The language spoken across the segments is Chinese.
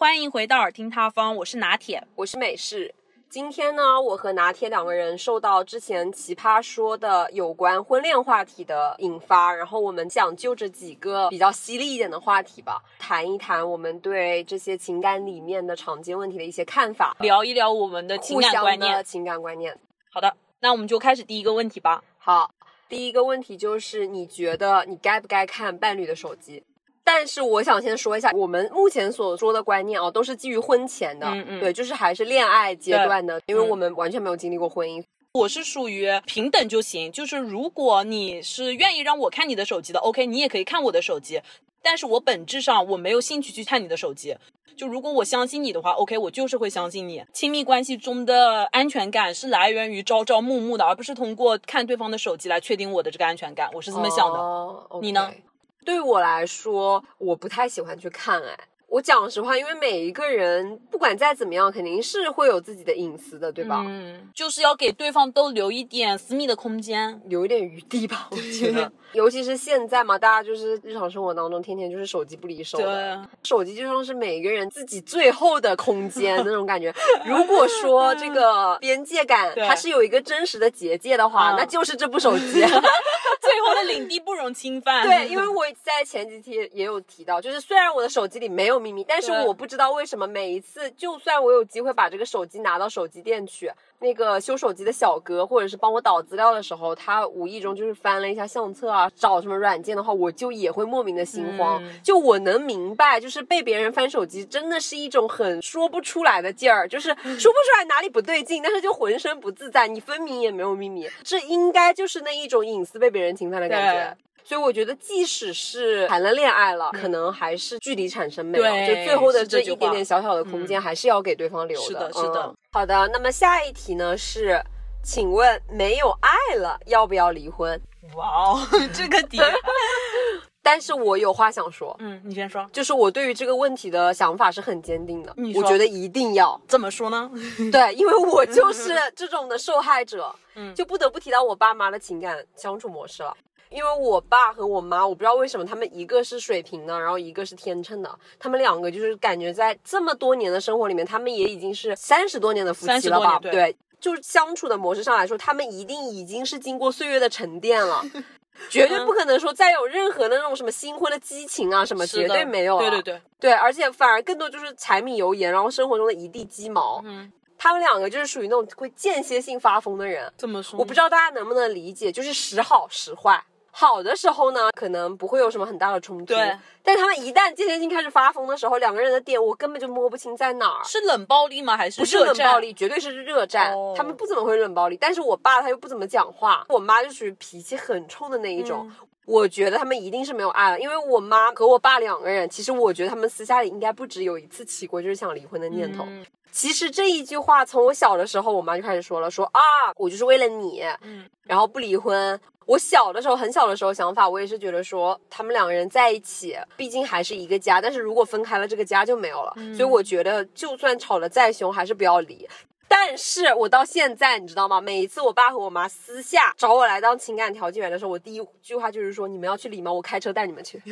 欢迎回到耳听他方，我是拿铁。我是美式。今天呢，我和拿铁两个人受到之前奇葩说的有关婚恋话题的引发，然后我们想就着几个比较犀利一点的话题吧，谈一谈我们对这些情感里面的常见问题的一些看法，聊一聊我们的情感观念。情感观念。好的，那我们就开始第一个问题吧。好，第一个问题就是你觉得你该不该看伴侣的手机？但是我想先说一下，我们目前所说的观念啊，都是基于婚前的，嗯嗯对，就是还是恋爱阶段的，因为我们完全没有经历过婚姻。我是属于平等就行，就是如果你是愿意让我看你的手机的，OK，你也可以看我的手机。但是我本质上我没有兴趣去看你的手机。就如果我相信你的话，OK，我就是会相信你。亲密关系中的安全感是来源于朝朝暮暮的，而不是通过看对方的手机来确定我的这个安全感。我是这么想的。哦你呢对我来说，我不太喜欢去看。哎，我讲实话，因为每一个人不管再怎么样，肯定是会有自己的隐私的，对吧？嗯，就是要给对方都留一点私密的空间。留一点余地吧，我觉得，尤其是现在嘛，大家就是日常生活当中天天就是手机不离手的，对，手机就像是每个人自己最后的空间那种感觉。如果说这个边界感对它是有一个真实的结界的话，嗯那就是这部手机。最后的领地不容侵犯。对，因为我在前几天也有提到，就是虽然我的手机里没有秘密，但是我不知道为什么每一次，就算我有机会把这个手机拿到手机店去，那个修手机的小哥或者是帮我导资料的时候，他无意中就是翻了一下相册啊，找什么软件的话，我就也会莫名的心慌。嗯就我能明白，就是被别人翻手机真的是一种很说不出来的劲儿，就是说不出来哪里不对劲，但是就浑身不自在，你分明也没有秘密，这应该就是那一种隐私被别人侵犯的感觉。所以我觉得，即使是谈了恋爱了，可能还是距离产生美就最后的这一点点小小的空间，还是要给对方留是的是的嗯好的，那么下一题呢是，请问没有爱了要不要离婚？哇哦，这个点，但是我有话想说，嗯，你先说。就是我对于这个问题的想法是很坚定的你，我觉得一定要。怎么说呢？对，因为我就是这种的受害者，嗯就不得不提到我爸妈的情感相处模式了。因为我爸和我妈，我不知道为什么他们一个是水瓶的，然后一个是天秤的，他们两个就是感觉在这么多年的生活里面，他们也已经是三十多年的夫妻了吧？30多年对就是相处的模式上来说，他们一定已经是经过岁月的沉淀了。绝对不可能说再有任何的那种什么新婚的激情啊，什么绝对没有了。对对对，对，而且反而更多就是柴米油盐，然后生活中的一地鸡毛。嗯，他们两个就是属于那种会间歇性发疯的人。怎么说，我不知道大家能不能理解，就是时好时坏。好的时候呢，可能不会有什么很大的冲突。对，但他们一旦间歇性开始发疯的时候，两个人的点我根本就摸不清在哪儿。是冷暴力吗？还是不是热战冷暴？力，绝对是热战。哦他们不怎么会冷暴力，但是我爸他又不怎么讲话，我妈就属于脾气很冲的那一种。嗯我觉得他们一定是没有爱了，因为我妈和我爸两个人，其实我觉得他们私下里应该不止有一次起过就是想离婚的念头。嗯其实这一句话从我小的时候，我妈就开始说了，说啊，我就是为了你，嗯然后不离婚。我小的时候，很小的时候想法，我也是觉得说，他们两个人在一起，毕竟还是一个家，但是如果分开了，这个家就没有了。嗯所以我觉得，就算吵得再凶，还是不要离。但是我到现在，你知道吗？每一次我爸和我妈私下找我来当情感调解员的时候，我第一句话就是说：“你们要去理吗？我开车带你们去。”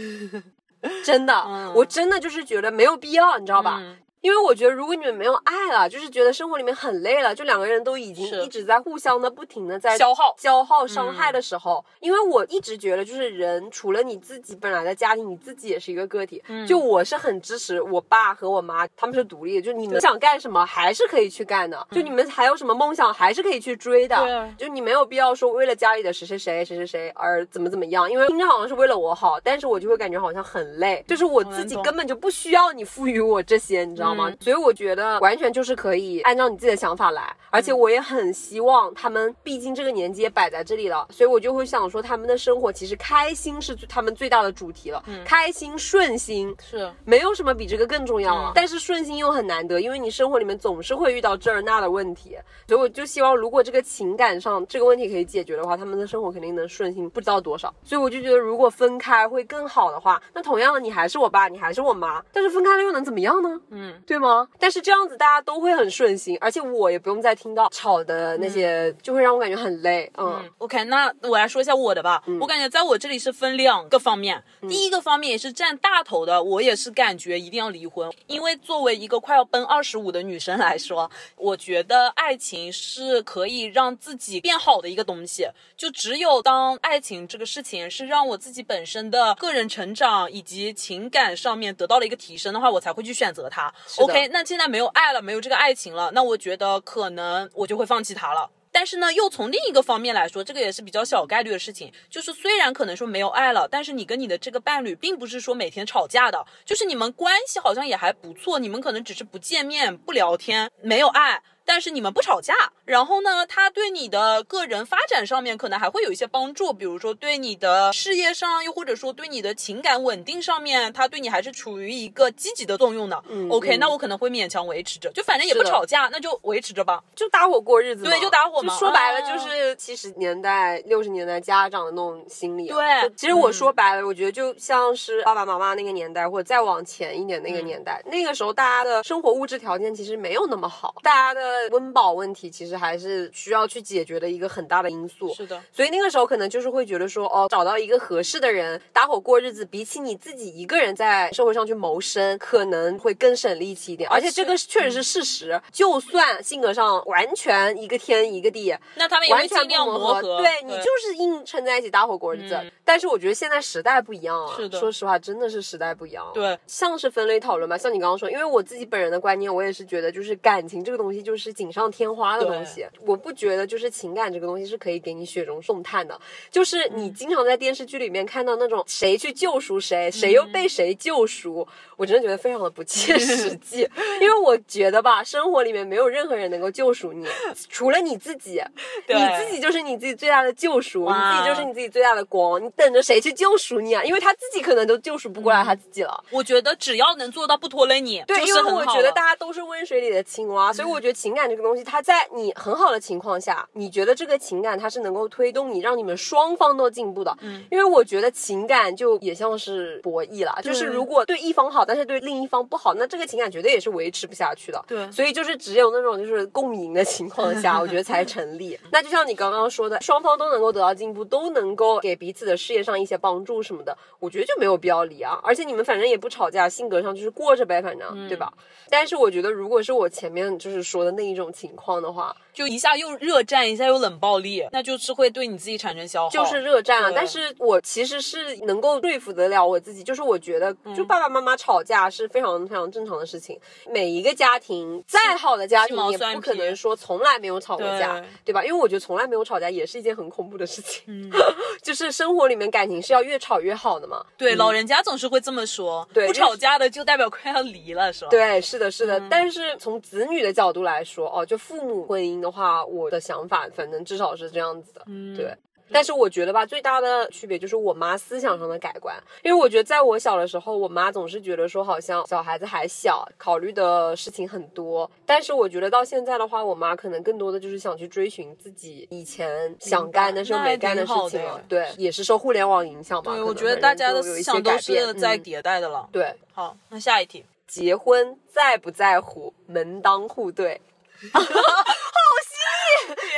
真的，嗯我真的就是觉得没有必要，你知道吧？嗯因为我觉得，如果你们没有爱了，就是觉得生活里面很累了，就两个人都已经一直在互相的不停的在消耗。消耗、伤害的时候，因为我一直觉得，就是人除了你自己本来的家庭，你自己也是一个个体。嗯。就我是很支持我爸和我妈，他们是独立的，就你们想干什么还是可以去干的，就你们还有什么梦想还是可以去追的。对。就你没有必要说为了家里的谁谁谁谁谁谁而怎么怎么样，因为听着好像是为了我好，但是我就会感觉好像很累，就是我自己根本就不需要你赋予我这些，你知道所以我觉得完全就是可以按照你自己的想法来，而且我也很希望他们，毕竟这个年纪也摆在这里了，所以我就会想说，他们的生活其实开心是他们最大的主题了，开心顺心。是。没有什么比这个更重要了，嗯。但是顺心又很难得，因为你生活里面总是会遇到这儿那的问题，所以我就希望，如果这个情感上这个问题可以解决的话，他们的生活肯定能顺心不知道多少。所以我就觉得，如果分开会更好的话，那同样的，你还是我爸，你还是我妈，但是分开了又能怎么样呢？嗯，对吗？但是这样子大家都会很顺心，而且我也不用再听到吵的那些，就会让我感觉很累。嗯嗯，OK，那我来说一下我的吧。我感觉在我这里是分两个方面，第一个方面也是占大头的，我也是感觉一定要离婚，因为作为一个快要奔二十五的女生来说，我觉得爱情是可以让自己变好的一个东西。就只有当爱情这个事情是让我自己本身的个人成长以及情感上面得到了一个提升的话，我才会去选择它。OK，那现在没有爱了，没有这个爱情了，那我觉得可能我就会放弃他了。但是呢，又从另一个方面来说，这个也是比较小概率的事情。就是虽然可能说没有爱了，但是你跟你的这个伴侣并不是说每天吵架的，就是你们关系好像也还不错，你们可能只是不见面、不聊天，没有爱。但是你们不吵架，然后呢，他对你的个人发展上面可能还会有一些帮助，比如说对你的事业上，又或者说对你的情感稳定上面，他对你还是处于一个积极的作用的。嗯 OK，嗯那我可能会勉强维持着，就反正也不吵架，那就维持着吧。就搭伙过日子，对就搭伙嘛说白了啊就是七十年代、六十年代家长的那种心理、啊。对其实我嗯说白了，我觉得就像是爸爸妈妈那个年代，或者再往前一点那个年代，嗯那个时候大家的生活物质条件其实没有那么好，大家的温饱问题其实还是需要去解决的一个很大的因素。是的，所以那个时候可能就是会觉得说，哦，找到一个合适的人搭伙过日子，比起你自己一个人在社会上去谋生，可能会更省力气一点。而且这个确实是事实，就算性格上完全一个天一个地，那他们也会完全不磨合。对你就是硬撑在一起搭伙过日子。嗯但是我觉得现在时代不一样啊，是的说实话，真的是时代不一样。。对像是分类讨论吧，像你刚刚说，因为我自己本人的观念，我也是觉得，就是感情这个东西就是锦上添花的东西。我不觉得就是情感这个东西是可以给你雪中送炭的。就是你经常在电视剧里面看到那种谁去救赎谁，谁又被谁救赎，我真的觉得非常的不切 实际。因为我觉得吧，生活里面没有任何人能够救赎你，除了你自己。你自己就是你自己最大的救赎，你自己就是你自己最大的光。你等着谁去救赎你啊？因为他自己可能都救赎不过来他自己了。我觉得只要能做到不拖累你，对，因为我觉得大家都是温水里的青蛙，所以我觉得情感这个东西，它在你很好的情况下，你觉得这个情感它是能够推动你，让你们双方都进步的。嗯，因为我觉得情感就也像是博弈了，就是如果对一方好，但是对另一方不好，那这个情感绝对也是维持不下去的。对所以就是只有那种就是共赢的情况下，我觉得才成立。那就像你刚刚说的，双方都能够得到进步，都能够给彼此的事业上一些帮助什么的，我觉得就没有必要离啊。而且你们反正也不吵架，性格上就是过着呗，反正、嗯对吧？但是我觉得，如果是我前面就是说的那一种情况的话，就一下又热战，一下又冷暴力，那就是会对你自己产生消耗。就是热战啊。但是我其实是能够说服得了我自己，就是我觉得，嗯就爸爸妈妈吵架是非常非常正常的事情。每一个家庭，再好的家庭也不可能说从来没有吵过架对，对吧？因为我觉得从来没有吵架也是一件很恐怖的事情。嗯，就是生活里面感情是要越吵越好的嘛。对，嗯老人家总是会这么说，对不吵架的就代表快要离了，是吧？对，是的，是的。嗯但是从子女的角度来说，哦，就父母婚姻的话，我的想法反正至少是这样子的，嗯对。但是我觉得吧，最大的区别就是我妈思想上的改观，因为我觉得在我小的时候，我妈总是觉得说好像小孩子还小，考虑的事情很多。但是我觉得到现在的话，我妈可能更多的就是想去追寻自己以前想干但是又没干的事情了。对，也是受互联网影响吧。对，我觉得大家的思想都是在嗯迭代的了。对。好，那下一题，结婚在不在乎门当户对？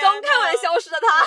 刚看完《消失的他》，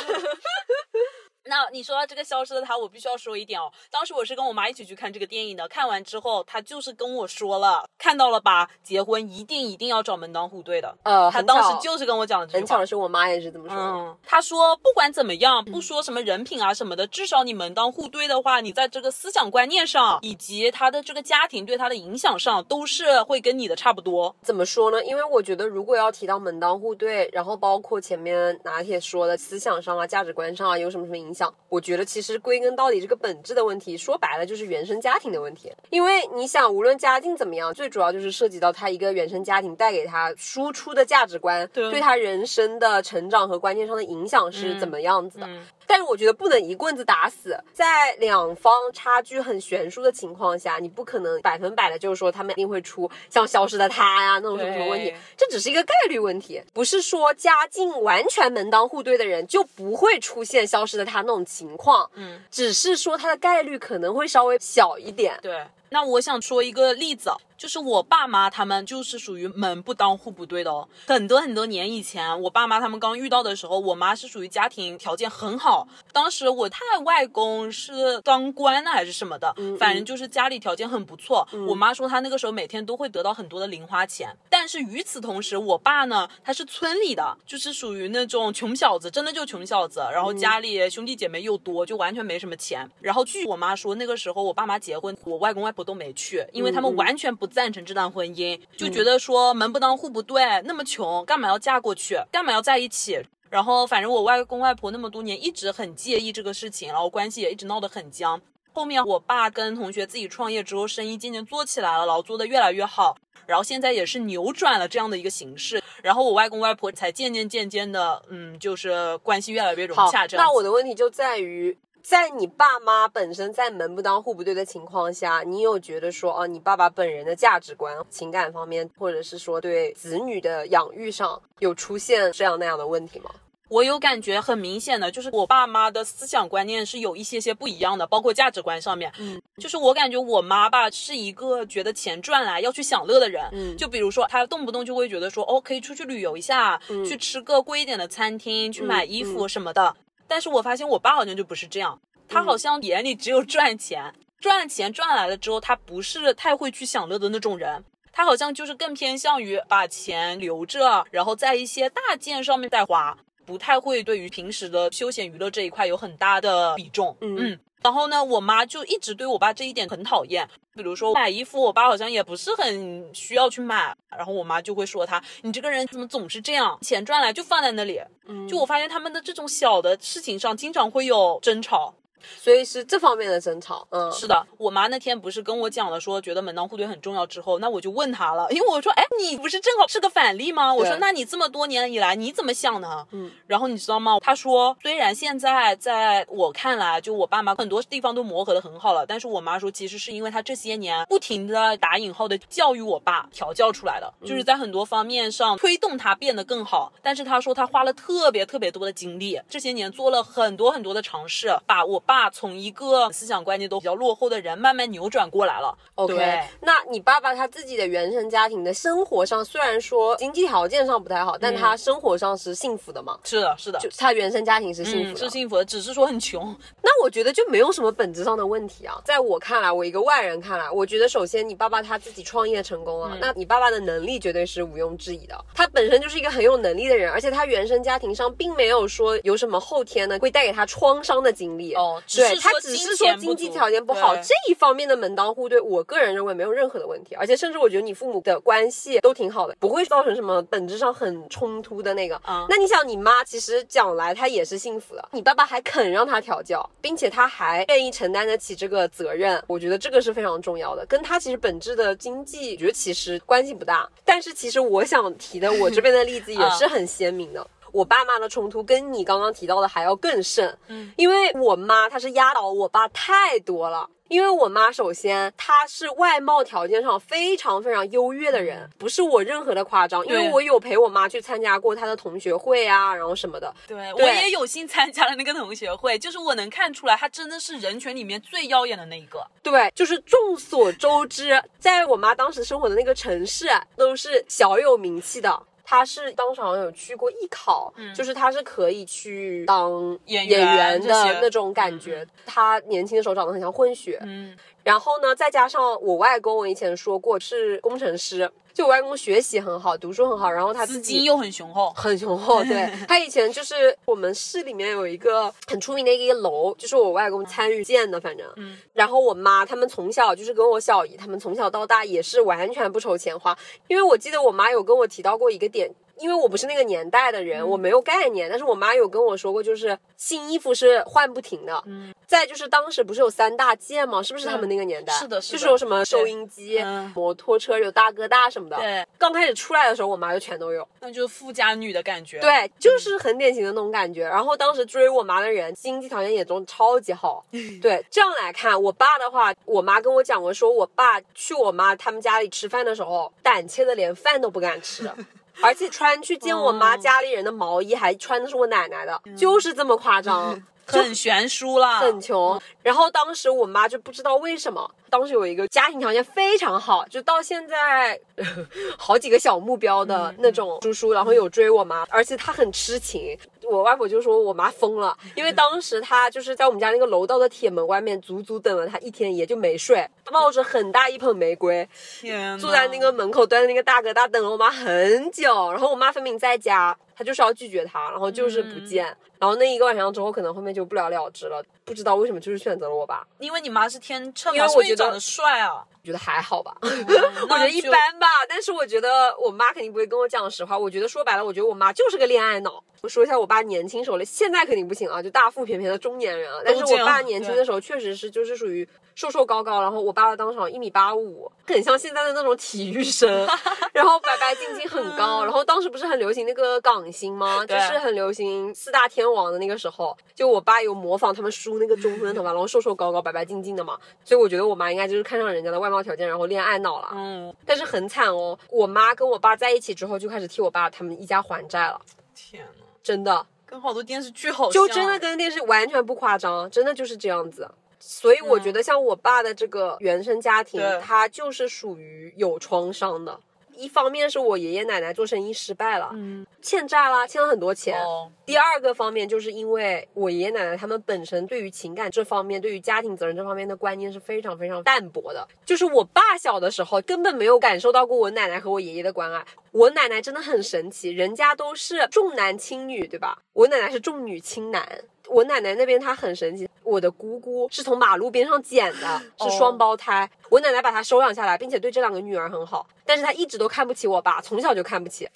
那你说到这个消失的他，我必须要说一点哦。当时我是跟我妈一起去看这个电影的，看完之后，她就是跟我说了，看到了吧？结婚一定一定要找门当户对的。呃，她当时就是跟我讲了这句话很巧的。是，我妈也是这么说的。嗯，她说不管怎么样，不说什么人品啊什么的，至少你门当户对的话，你在这个思想观念上，以及他的这个家庭对他的影响上，都是会跟你的差不多。怎么说呢？因为我觉得，如果要提到门当户对，然后包括前面拿铁说的思想上啊、价值观上啊有什么什么影响，我觉得其实归根到底，这个本质的问题，说白了就是原生家庭的问题。因为你想，无论家境怎么样，最主要就是涉及到他一个原生家庭带给他输出的价值观，对他人生的成长和观念上的影响是怎么样子的。嗯但是我觉得不能一棍子打死，在两方差距很悬殊的情况下，你不可能百分百的就是说他们一定会出像消失的他呀那种什么什么问题，这只是一个概率问题，不是说家境完全门当户对的人就不会出现消失的他那种情况，嗯，只是说他的概率可能会稍微小一点。对。那我想说一个例子，就是我爸妈他们就是属于门不当户不对的哦。很多很多年以前，我爸妈他们刚遇到的时候，我妈是属于家庭条件很好，当时我太外公是当官的还是什么的，反正就是家里条件很不错。我妈说她那个时候每天都会得到很多的零花钱，但是与此同时，我爸呢，他是村里的，就是属于那种穷小子，真的就穷小子，然后家里兄弟姐妹又多，就完全没什么钱。然后据我妈说，那个时候我爸妈结婚，我外公外婆都没去，因为他们完全不赞成这段婚姻，就觉得说门不当户不对，那么穷干嘛要嫁过去，干嘛要在一起？然后反正我外公外婆那么多年一直很介意这个事情，然后关系也一直闹得很僵。后面我爸跟同学自己创业之后，生意渐渐做起来了，然后做的越来越好，然后现在也是扭转了这样的一个形式，然后我外公外婆才渐渐渐渐的，嗯，就是关系越来越融洽。这，样那我的问题就在于。在你爸妈本身在门不当户不对的情况下，你有觉得说，哦、你爸爸本人的价值观、情感方面，或者是说对子女的养育上，有出现这样那样的问题吗？我有感觉很明显的，就是我爸妈的思想观念是有一些些不一样的，包括价值观上面。嗯，就是我感觉我妈吧是一个觉得钱赚来要去享乐的人。嗯就比如说她动不动就会觉得说，哦，可以出去旅游一下，嗯去吃个贵一点的餐厅，去买衣服什么的。但是我发现我爸好像就不是这样，他好像眼里只有赚钱，赚钱赚来了之后，他不是太会去享乐的那种人。他好像就是更偏向于把钱留着，然后在一些大件上面再花，不太会对于平时的休闲娱乐这一块有很大的比重。嗯然后呢，我妈就一直对我爸这一点很讨厌。比如说买衣服，我爸好像也不是很需要去买，然后我妈就会说他：“你这个人怎么总是这样？钱赚来就放在那里。”嗯就我发现他们的这种小的事情上，经常会有争吵。所以是这方面的争吵。嗯，是的，我妈那天不是跟我讲了说觉得门当户对很重要之后，那我就问她了，因为我说，哎，你不是正好是个反例吗？我说，那你这么多年以来你怎么想呢？嗯，然后你知道吗？她说，虽然现在在我看来，就我爸妈很多地方都磨合的很好了，但是我妈说，其实是因为她这些年不停的打引号的教育我爸，调教出来的，就是在很多方面上推动他变得更好。但是她说，她花了特别特别多的精力，这些年做了很多很多的尝试，把我爸从一个思想观念都比较落后的人，慢慢扭转过来了。OK，那你爸爸他自己的原生家庭的生活上，虽然说经济条件上不太好，但他生活上是幸福的嘛？是的，是的，就他原生家庭是幸福嗯，的，是幸福的，只是说很穷。那我觉得就没有什么本质上的问题啊。在我看来，我一个外人看来，我觉得首先你爸爸他自己创业成功了，那你爸爸的能力绝对是毋庸置疑的。他本身就是一个很有能力的人，而且他原生家庭上并没有说有什么后天呢会带给他创伤的经历。哦对他只是说经济条件不好这一方面的门当户对，我个人认为没有任何的问题，而且甚至我觉得你父母的关系都挺好的，不会造成什么本质上很冲突的那个。嗯那你想，你妈其实讲来她也是幸福的，你爸爸还肯让她调教，并且他还愿意承担得起这个责任，我觉得这个是非常重要的，跟他其实本质的经济，我觉得其实关系不大。但是其实我想提的我这边的例子也是很鲜明的。我爸妈的冲突跟你刚刚提到的还要更甚，嗯，因为我妈她是压倒我爸太多了。因为我妈首先她是外貌条件上非常非常优越的人，不是我任何的夸张，因为我有陪我妈去参加过她的同学会啊，然后什么的。对我也有幸参加了那个同学会，就是我能看出来，她真的是人群里面最耀眼的那一个。对，就是众所周知，在我妈当时生活的那个城市啊，都是小有名气的。她是当时好像有去过艺考，就是他是可以去当嗯演演员的那种感觉。他年轻的时候长得很像混血，嗯，然后呢，再加上我外公，我以前说过是工程师，就我外公学习很好，读书很好，然后他自己资金又很雄厚。很雄厚，对 他以前就是我们市里面有一个很出名的一个楼，就是我外公参与建的，反正，嗯，然后我妈他们从小就是跟我小姨他们从小到大也是完全不愁钱花，因为我记得我妈有跟我提到过一个点。因为我不是那个年代的嗯人，我没有概念，但是我妈有跟我说过，就是新衣服是换不停的。嗯，再就是当时不是有三大件吗？是不是他们那个年代？是的是的就是有什么收音机、嗯摩托车，有大哥大什么的。对，刚开始出来的时候，我妈就全都有。那就是富家女的感觉。，对，就是很典型的那种感觉。然后当时追我妈的人，经济条件也都超级好。对，这样来看，我爸的话，我妈跟我讲过，说我爸去我妈他们家里吃饭的时候，胆怯的连饭都不敢吃。而且穿去见我妈家里人的毛衣，还穿的是我奶奶的，就是这么夸张。很悬殊了。很穷。然后当时我妈就不知道为什么，当时有一个家庭条件非常好，就到现在 好几个小目标的那种叔叔，然后有追我妈，而且他很痴情。我外婆就说我妈疯了，因为当时她就是在我们家那个楼道的铁门外面，足足等了她一天一夜就没睡，抱着很大一盆玫瑰，天，坐在那个门口端着那个大哥大等了我妈很久，然后我妈分明在家，她就是要拒绝他，然后就是不见，然后那一个晚上之后，可能后面就不了了之了，不知道为什么就是选择了我爸，因为你妈是天秤嘛，因为我觉得长得帅啊，我觉得还好吧，我 我觉得一般吧，但是我觉得我妈肯定不会跟我讲实话。我觉得说白了，我觉得我妈就是个恋爱脑。我说一下我爸年轻时候了，现在肯定不行啊，就大腹便便的中年人啊。但是我爸年轻的时候确实是就是属于瘦瘦高高，然后我爸当时一米八五，很像现在的那种体育生，然后白白净净很高。然后当时不是很流行那个港星吗？就是很流行四大天王的那个时候，就我爸有模仿他们梳那个中分头发，然后瘦瘦高高、白白净净的嘛。所以我觉得我妈应该就是看上人家的外貌条件，然后恋爱脑了。嗯，但是很惨哦，我妈跟我爸在一起之后，就开始替我爸他们一家还债了，天呐，真的，跟好多电视剧好像，就真的跟电视完全不夸张，真的就是这样子。所以我觉得像我爸的这个原生家庭，对他就是属于有创伤的。一方面是我爷爷奶奶做生意失败了，嗯，欠债啦，欠了很多钱。哦，第二个方面就是因为我爷爷奶奶他们本身对于情感这方面，对于家庭责任这方面的观念是非常非常淡薄的。就是我爸小的时候根本没有感受到过我奶奶和我爷爷的关爱。我奶奶真的很神奇，人家都是重男轻女，对吧？我奶奶是重女轻男。我奶奶那边她很神奇，我的姑姑是从马路边上捡的，是双胞胎。我奶奶把她收养下来，并且对这两个女儿很好，但是她一直都看不起我爸，从小就看不起。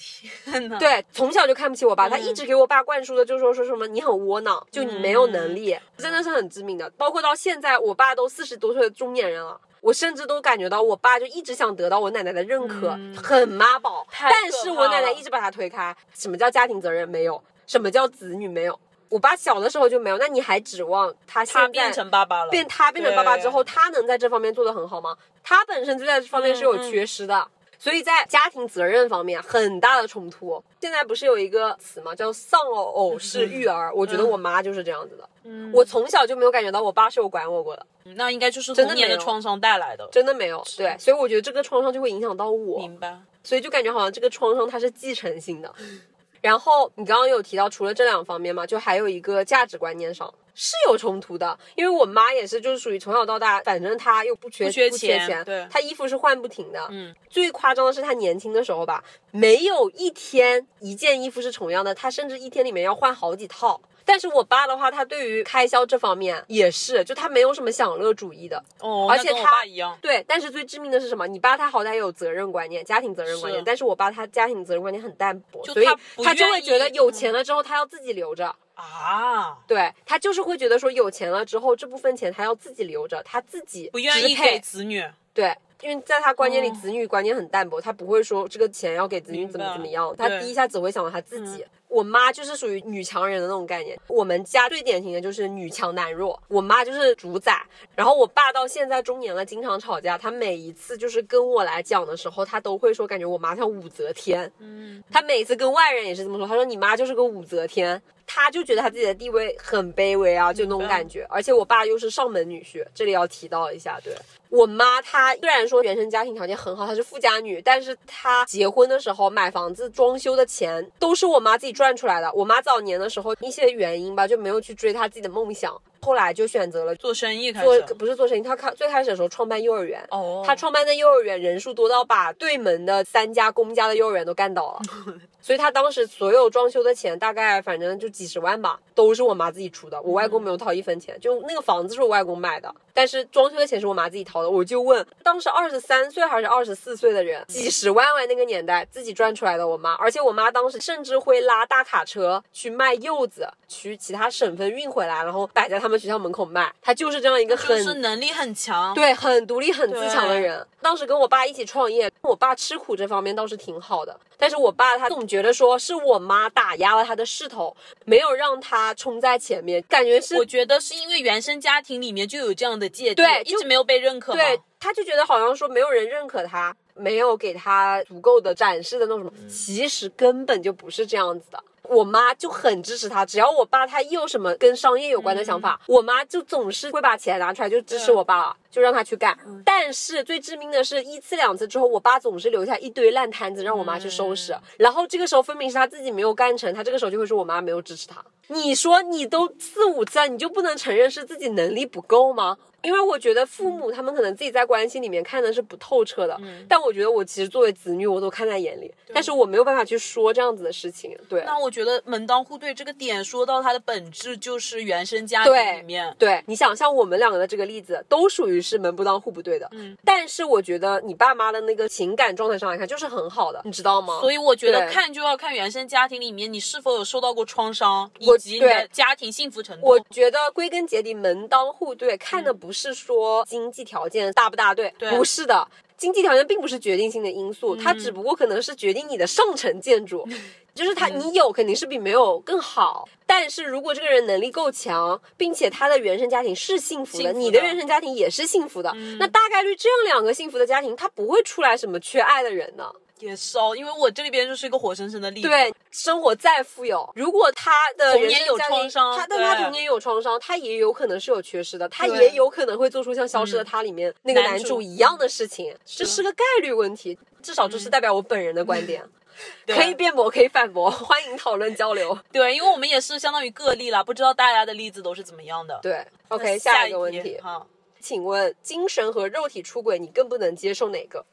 天呐，对，从小就看不起我爸，他嗯一直给我爸灌输的就是说说什么你很窝囊，就你没有能力，真的是很致命的。包括到现在，我爸都四十多岁的中年人了。我甚至都感觉到，我爸就一直想得到我奶奶的认可，嗯很妈宝。但是我奶奶一直把他推开。什么叫家庭责任？没有。什么叫子女？没有。我爸小的时候就没有，那你还指望他现在他变成爸爸了，变他变成爸爸之后，他能在这方面做得很好吗？他本身就在这方面是有缺失的。所以在家庭责任方面很大的冲突。现在不是有一个词吗？叫丧偶偶式育儿。我觉得我妈就是这样子的。嗯我从小就没有感觉到我爸是有管我过的，那应该就是童年的创伤带来的，真的没有。对，所以我觉得这个创伤就会影响到我。明白？所以就感觉好像这个创伤它是继承性的。然后你刚刚有提到，除了这两方面嘛，就还有一个价值观念上是有冲突的。因为我妈也是，就是属于从小到大，反正她又不缺不缺不缺钱对她衣服是换不停的。嗯，最夸张的是她年轻的时候吧，没有一天一件衣服是重样的，她甚至一天里面要换好几套。但是我爸的话，他对于开销这方面也是，就他没有什么享乐主义的。哦，那跟我而且他爸一样，对，但是最致命的是什么？你爸他好歹有责任观念、家庭责任观念，是但是我爸他家庭责任观念很淡薄，所以他就会觉得有钱了之后他要自己留着。啊，对他就是会觉得说有钱了之后这部分钱他要自己留着，他自己不愿意给子女，对，因为在他观念里，哦。子女观念很淡薄，他不会说这个钱要给子女怎么怎么样，他第一下只会想到他自己。我妈就是属于女强人的那种概念，我们家最典型的就是女强男弱，我妈就是主宰，然后我爸到现在中年了，经常吵架，他每一次就是跟我来讲的时候，他都会说感觉我妈像武则天，嗯，他每次跟外人也是这么说，他说你妈就是个武则天，他就觉得他自己的地位很卑微啊，就那种感觉。而且我爸又是上门女婿，这里要提到一下，对我妈，她虽然说原生家庭条件很好，她是富家女，但是她结婚的时候买房子装修的钱都是我妈自己赚出来的。我妈早年的时候一些原因吧，就没有去追她自己的梦想，后来就选择了做生意开做，不是做生意，他开最开始的时候创办幼儿园。哦，他创办的幼儿园人数多到把对门的三家公家的幼儿园都干倒了，所以他当时所有装修的钱大概反正就几十万吧，都是我妈自己出的，我外公没有掏一分钱，就那个房子是我外公买的，但是装修的钱是我妈自己掏的。我就问，当时二十三岁还是二十四岁的人，几十万万那个年代自己赚出来的，我妈，而且我妈当时甚至会拉大卡车去卖柚子，去其他省份运回来，然后摆在他们学校门口卖，他就是这样一个就很是能力很强，对，很独立、很自强的人。当时跟我爸一起创业，我爸吃苦这方面倒是挺好的，但是我爸他总觉得说是我妈打压了他的势头，没有让他冲在前面，感觉是我觉得是因为原生家庭里面就有这样的芥蒂，对一直没有被认可，对，他就觉得好像说没有人认可他，没有给他足够的展示的那种什么，其实根本就不是这样子的。我妈就很支持他，只要我爸他一有什么跟商业有关的想法，我妈就总是会把钱拿出来就支持我爸，就让他去干。但是最致命的是一次两次之后，我爸总是留下一堆烂摊子让我妈去收拾，然后这个时候分明是他自己没有干成，他这个时候就会说我妈没有支持他。你说你都四五次了，你就不能承认是自己能力不够吗？因为我觉得父母他们可能自己在关系里面看的是不透彻的，但我觉得我其实作为子女我都看在眼里，但是我没有办法去说这样子的事情。对，那我觉得门当户对这个点说到它的本质就是原生家庭里面。对，你想像我们两个的这个例子，都属于是门不当户不对的。嗯，但是我觉得你爸妈的那个情感状态上来看就是很好的，你知道吗？所以我觉得看就要看原生家庭里面你是否有受到过创伤，以及你的家庭幸福程度。我觉得归根结底门当户对看的不是说。经济条件大不大？对，不是的，经济条件并不是决定性的因素，它只不过可能是决定你的上层建筑，就是它你有肯定是比没有更好。但是如果这个人能力够强，并且他的原生家庭是幸福的，你的原生家庭也是幸福的，那大概率这样两个幸福的家庭，他不会出来什么缺爱的人呢。也是哦，因为我这里边就是一个活生生的例子。对，生活再富有，如果他的童年有创伤，他但他童年有创伤，他也有可能是有缺失的，他也有可能会做出像《消失的他》里面那个男主一样的事情，这是个概率问题。至少这是代表我本人的观点，可以辩驳，可以反驳，欢迎讨论交流。对，因为我们也是相当于个例了，不知道大家的例子都是怎么样的。对，OK，下一个问题哈，请问精神和肉体出轨，你更不能接受哪个？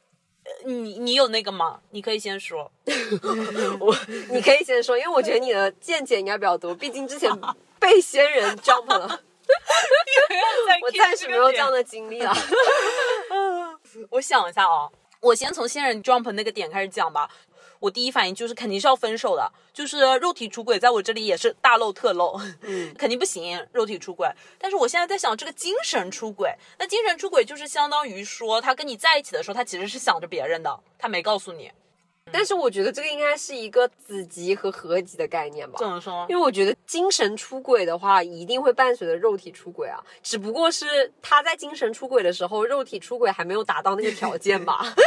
你你有那个吗？你可以先说，我你可以先说，因为我觉得你的见解应该比较多，毕竟之前被仙人 jump 了，我暂时没有这样的经历啊。我想一下啊，我先从仙人 jump 那个点开始讲吧。我第一反应就是肯定是要分手的，就是肉体出轨，在我这里也是大漏特漏，嗯，肯定不行，肉体出轨。但是我现在在想，这个精神出轨，那精神出轨就是相当于说，他跟你在一起的时候，他其实是想着别人的，他没告诉你。但是我觉得这个应该是一个子集和合集的概念吧？怎么说？因为我觉得精神出轨的话，一定会伴随着肉体出轨啊，只不过是他在精神出轨的时候，肉体出轨还没有达到那个条件吧。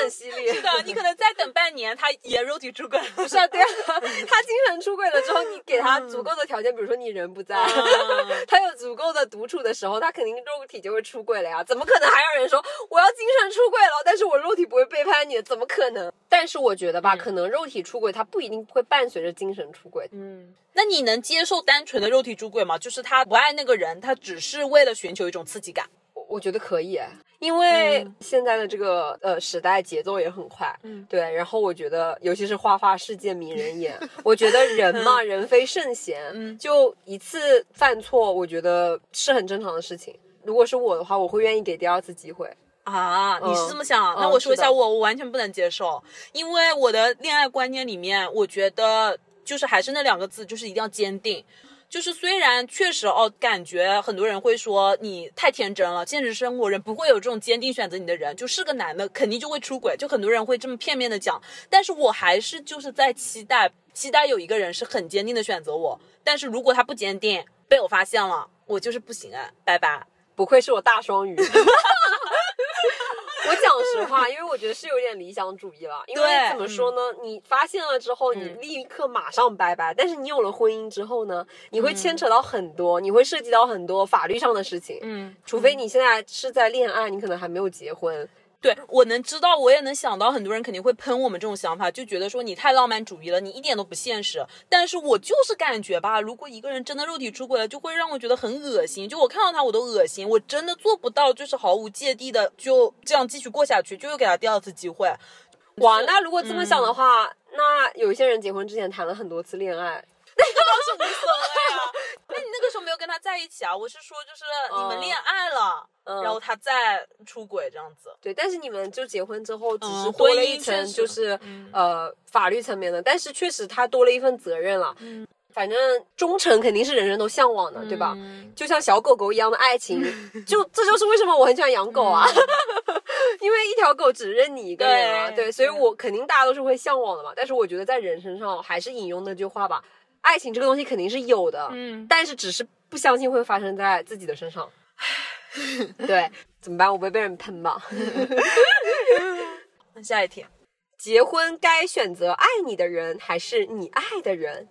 很犀利？是的，你可能再等半年，他也肉体出轨。不是啊，对啊，他精神出轨了之后，你给他足够的条件，比如说你人不在，他有足够的独处的时候，他肯定肉体就会出轨了呀。怎么可能还有人说我要精神出轨了，但是我肉体不会背叛你？怎么可能？但是我觉得吧，可能肉体出轨，他不一定会伴随着精神出轨。嗯，那你能接受单纯的肉体出轨吗？就是他不爱那个人，他只是为了寻求一种刺激感。我觉得可以，因为现在的这个呃时代节奏也很快，嗯，对。然后我觉得，尤其是花花世界迷人眼，我觉得人嘛，人非圣贤，嗯，就一次犯错，我觉得是很正常的事情。如果是我的话，我会愿意给第二次机会啊。你是这么想？那我说一下，我我完全不能接受，因为我的恋爱观念里面，我觉得就是还是那两个字，就是一定要坚定。就是虽然确实哦，感觉很多人会说你太天真了，现实生活人不会有这种坚定选择你的人，就是个男的肯定就会出轨，就很多人会这么片面的讲。但是我还是就是在期待，期待有一个人是很坚定的选择我。但是如果他不坚定，被我发现了，我就是不行啊，拜拜。不愧是我大双鱼。我讲实话，因为我觉得是有点理想主义了。因为怎么说呢？你发现了之后，你立刻马上拜拜。但是你有了婚姻之后呢？你会牵扯到很多，你会涉及到很多法律上的事情。嗯，除非你现在是在恋爱，你可能还没有结婚。对我能知道，我也能想到，很多人肯定会喷我们这种想法，就觉得说你太浪漫主义了，你一点都不现实。但是我就是感觉吧，如果一个人真的肉体出轨了，就会让我觉得很恶心，就我看到他我都恶心，我真的做不到，就是毫无芥蒂的就这样继续过下去，就又给他第二次机会。哇，那如果这么想的话，那有一些人结婚之前谈了很多次恋爱。那倒是无所谓啊，那你那个时候没有跟他在一起啊？我是说，就是你们恋爱了，然后他再出轨这样子。对，但是你们就结婚之后，只是多了一层，就是呃法律层面的，但是确实他多了一份责任了。嗯，反正忠诚肯定是人人都向往的，对吧？就像小狗狗一样的爱情，就这就是为什么我很喜欢养狗啊，因为一条狗只认你一个人啊。对，所以我肯定大家都是会向往的嘛。但是我觉得在人身上，还是引用那句话吧。爱情这个东西肯定是有的，嗯，但是只是不相信会发生在自己的身上。对，怎么办？我不会被人喷吧？那下一题，结婚该选择爱你的人还是你爱的人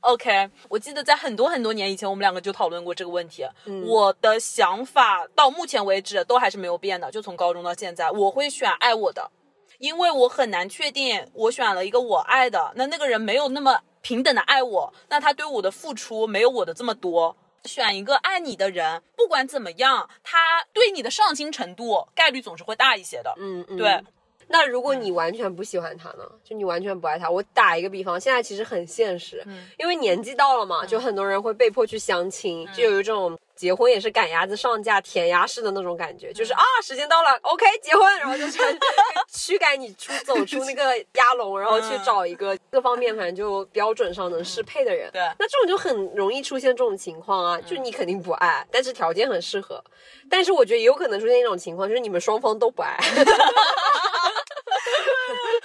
？OK，我记得在很多很多年以前，我们两个就讨论过这个问题。嗯我的想法到目前为止都还是没有变的，就从高中到现在，我会选爱我的，因为我很难确定我选了一个我爱的，那那个人没有那么平等的爱我，那他对我的付出没有我的这么多。选一个爱你的人，不管怎么样，他对你的上心程度概率总是会大一些的。嗯嗯，对。那如果你完全不喜欢他呢？就你完全不爱他，我打一个比方，现在其实很现实，因为年纪到了嘛，就很多人会被迫去相亲，就有一种结婚也是赶鸭子上架、填鸭式的那种感觉，就是啊，时间到了，OK，结婚，然后就是 驱赶你出走 出那个鸭笼，然后去找一个各方面反正就标准上能适配的人。对。那这种就很容易出现这种情况啊，就你肯定不爱，但是条件很适合，但是我觉得也有可能出现一种情况，就是你们双方都不爱。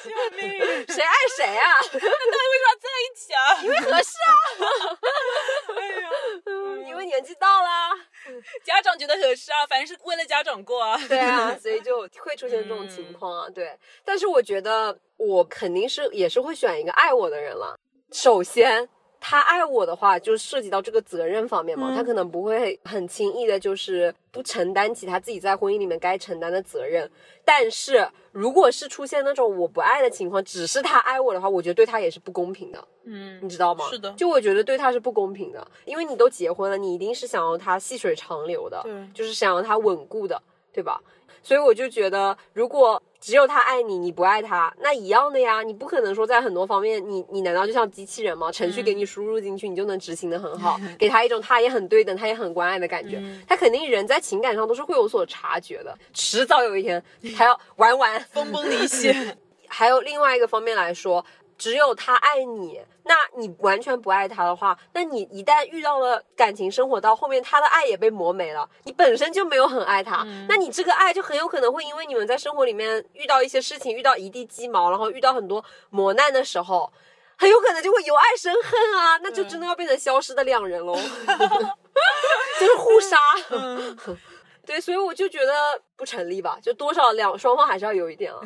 救命！谁爱谁啊？那为啥在一起啊？因为合适啊，哎呀，因为年纪到啦。家长觉得合适啊，反正是为了家长过啊。对啊，所以就会出现这种情况啊。对，但是我觉得我肯定是也是会选一个爱我的人了。首先。他爱我的话，就涉及到这个责任方面嘛，嗯他可能不会很轻易的，就是不承担起他自己在婚姻里面该承担的责任。但是如果是出现那种我不爱的情况，只是他爱我的话，我觉得对他也是不公平的。嗯你知道吗？是的就我觉得对他是不公平的，因为你都结婚了，你一定是想要他细水长流的，对就是想要他稳固的，对吧？所以我就觉得，如果只有他爱你，你不爱他，那一样的呀。你不可能说在很多方面，你你难道就像机器人吗？程序给你输入进去，你就能执行的很好，给他一种他也很对等，他也很关爱的感觉。他肯定人在情感上都是会有所察觉的，迟早有一天他要玩完。分崩离析。还有另外一个方面来说，只有他爱你，那你完全不爱他的话，那你一旦遇到了感情生活到后面，他的爱也被磨没了，你本身就没有很爱他，那你这个爱就很有可能会因为你们在生活里面遇到一些事情，遇到一地鸡毛，然后遇到很多磨难的时候。很有可能就会由爱生恨啊，那就真的要变成消失的两人喽，就是互杀。对，所以我就觉得不成立吧，就多少两双方还是要有一点啊。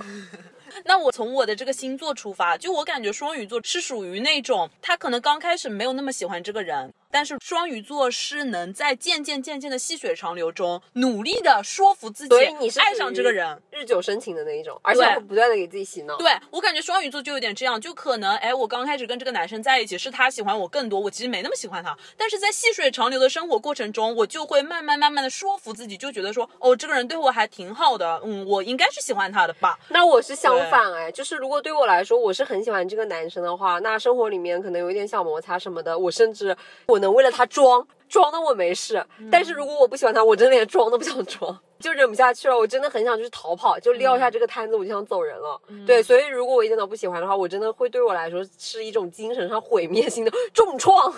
那我从我的这个星座出发，就我感觉双鱼座是属于那种他可能刚开始没有那么喜欢这个人，但是双鱼座是能在渐渐渐渐的细水长流中，努力的说服自己所以你是爱上这个人。日久生情的那一种，而且会不断的给自己洗脑。对我感觉双鱼座就有点这样，就可能哎，我刚开始跟这个男生在一起，是他喜欢我更多，我其实没那么喜欢他，但是在细水长流的生活过程中，我就会慢慢慢慢的说服自己，就觉得说哦，这个人对我还挺好的，嗯，我应该是喜欢他的吧。那我是相反哎，就是如果对我来说，我是很喜欢这个男生的话，那生活里面可能有一点小摩擦什么的，我甚至我能为了他装装的我没事，但是如果我不喜欢他，我真的连装都不想装。就忍不下去了，我真的很想去逃跑，就撂下这个摊子，我就想走人了。对，所以如果我一点都不喜欢的话，我真的会对我来说是一种精神上毁灭性的重创。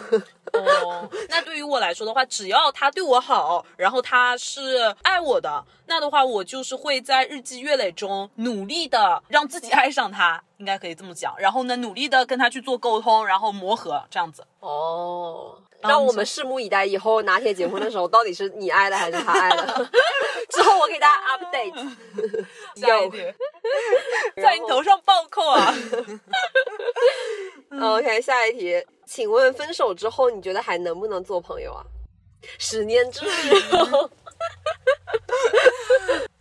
哦，那对于我来说的话，只要他对我好，然后他是爱我的，那的话，我就是会在日积月累中努力的让自己爱上他，应该可以这么讲。然后呢，努力的跟他去做沟通，然后磨合，这样子。哦，让我们拭目以待，以后拿铁结婚的时候，到底是你爱的还是他爱的？之后我给大家 update。下一题，在你头上暴扣啊！OK，下一题，请问分手之后，你觉得还能不能做朋友啊？十年之后，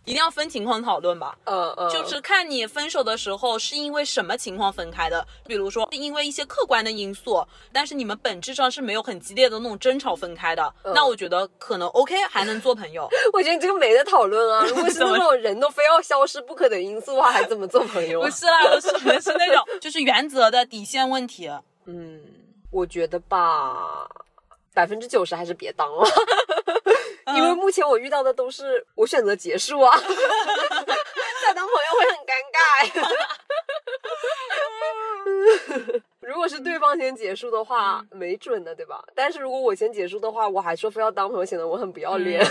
一定要分情况讨论吧。嗯嗯，就是看你分手的时候是因为什么情况分开的，比如说是因为一些客观的因素，但是你们本质上是没有很激烈的那种争吵分开的，那我觉得可能 OK 还能做朋友。我觉得你这个没得讨论啊。如果是那种人都非要消失不可的因素的话，还怎么做朋友、啊？不是啦，我说的是那种就是原则的底线问题。嗯，我觉得吧，百分之九十还是别当了。因为目前我遇到的都是我选择结束啊，再当朋友会很尴尬。如果是对方先结束的话，没准的，对吧？但是如果我先结束的话，我还说非要当朋友，显得我很不要脸。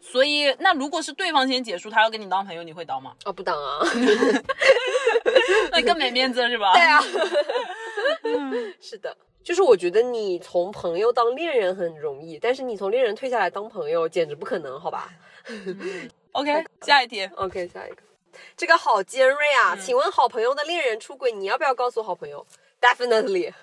所以，那如果是对方先结束，他要跟你当朋友，你会当吗？啊，不当啊。那更没面子是吧？对啊，是的。就是我觉得你从朋友当恋人很容易，但是你从恋人退下来当朋友简直不可能，好吧 OK，下一题，？OK，下一个，这个好尖锐啊！请问好朋友的恋人出轨，你要不要告诉好朋友？Definitely。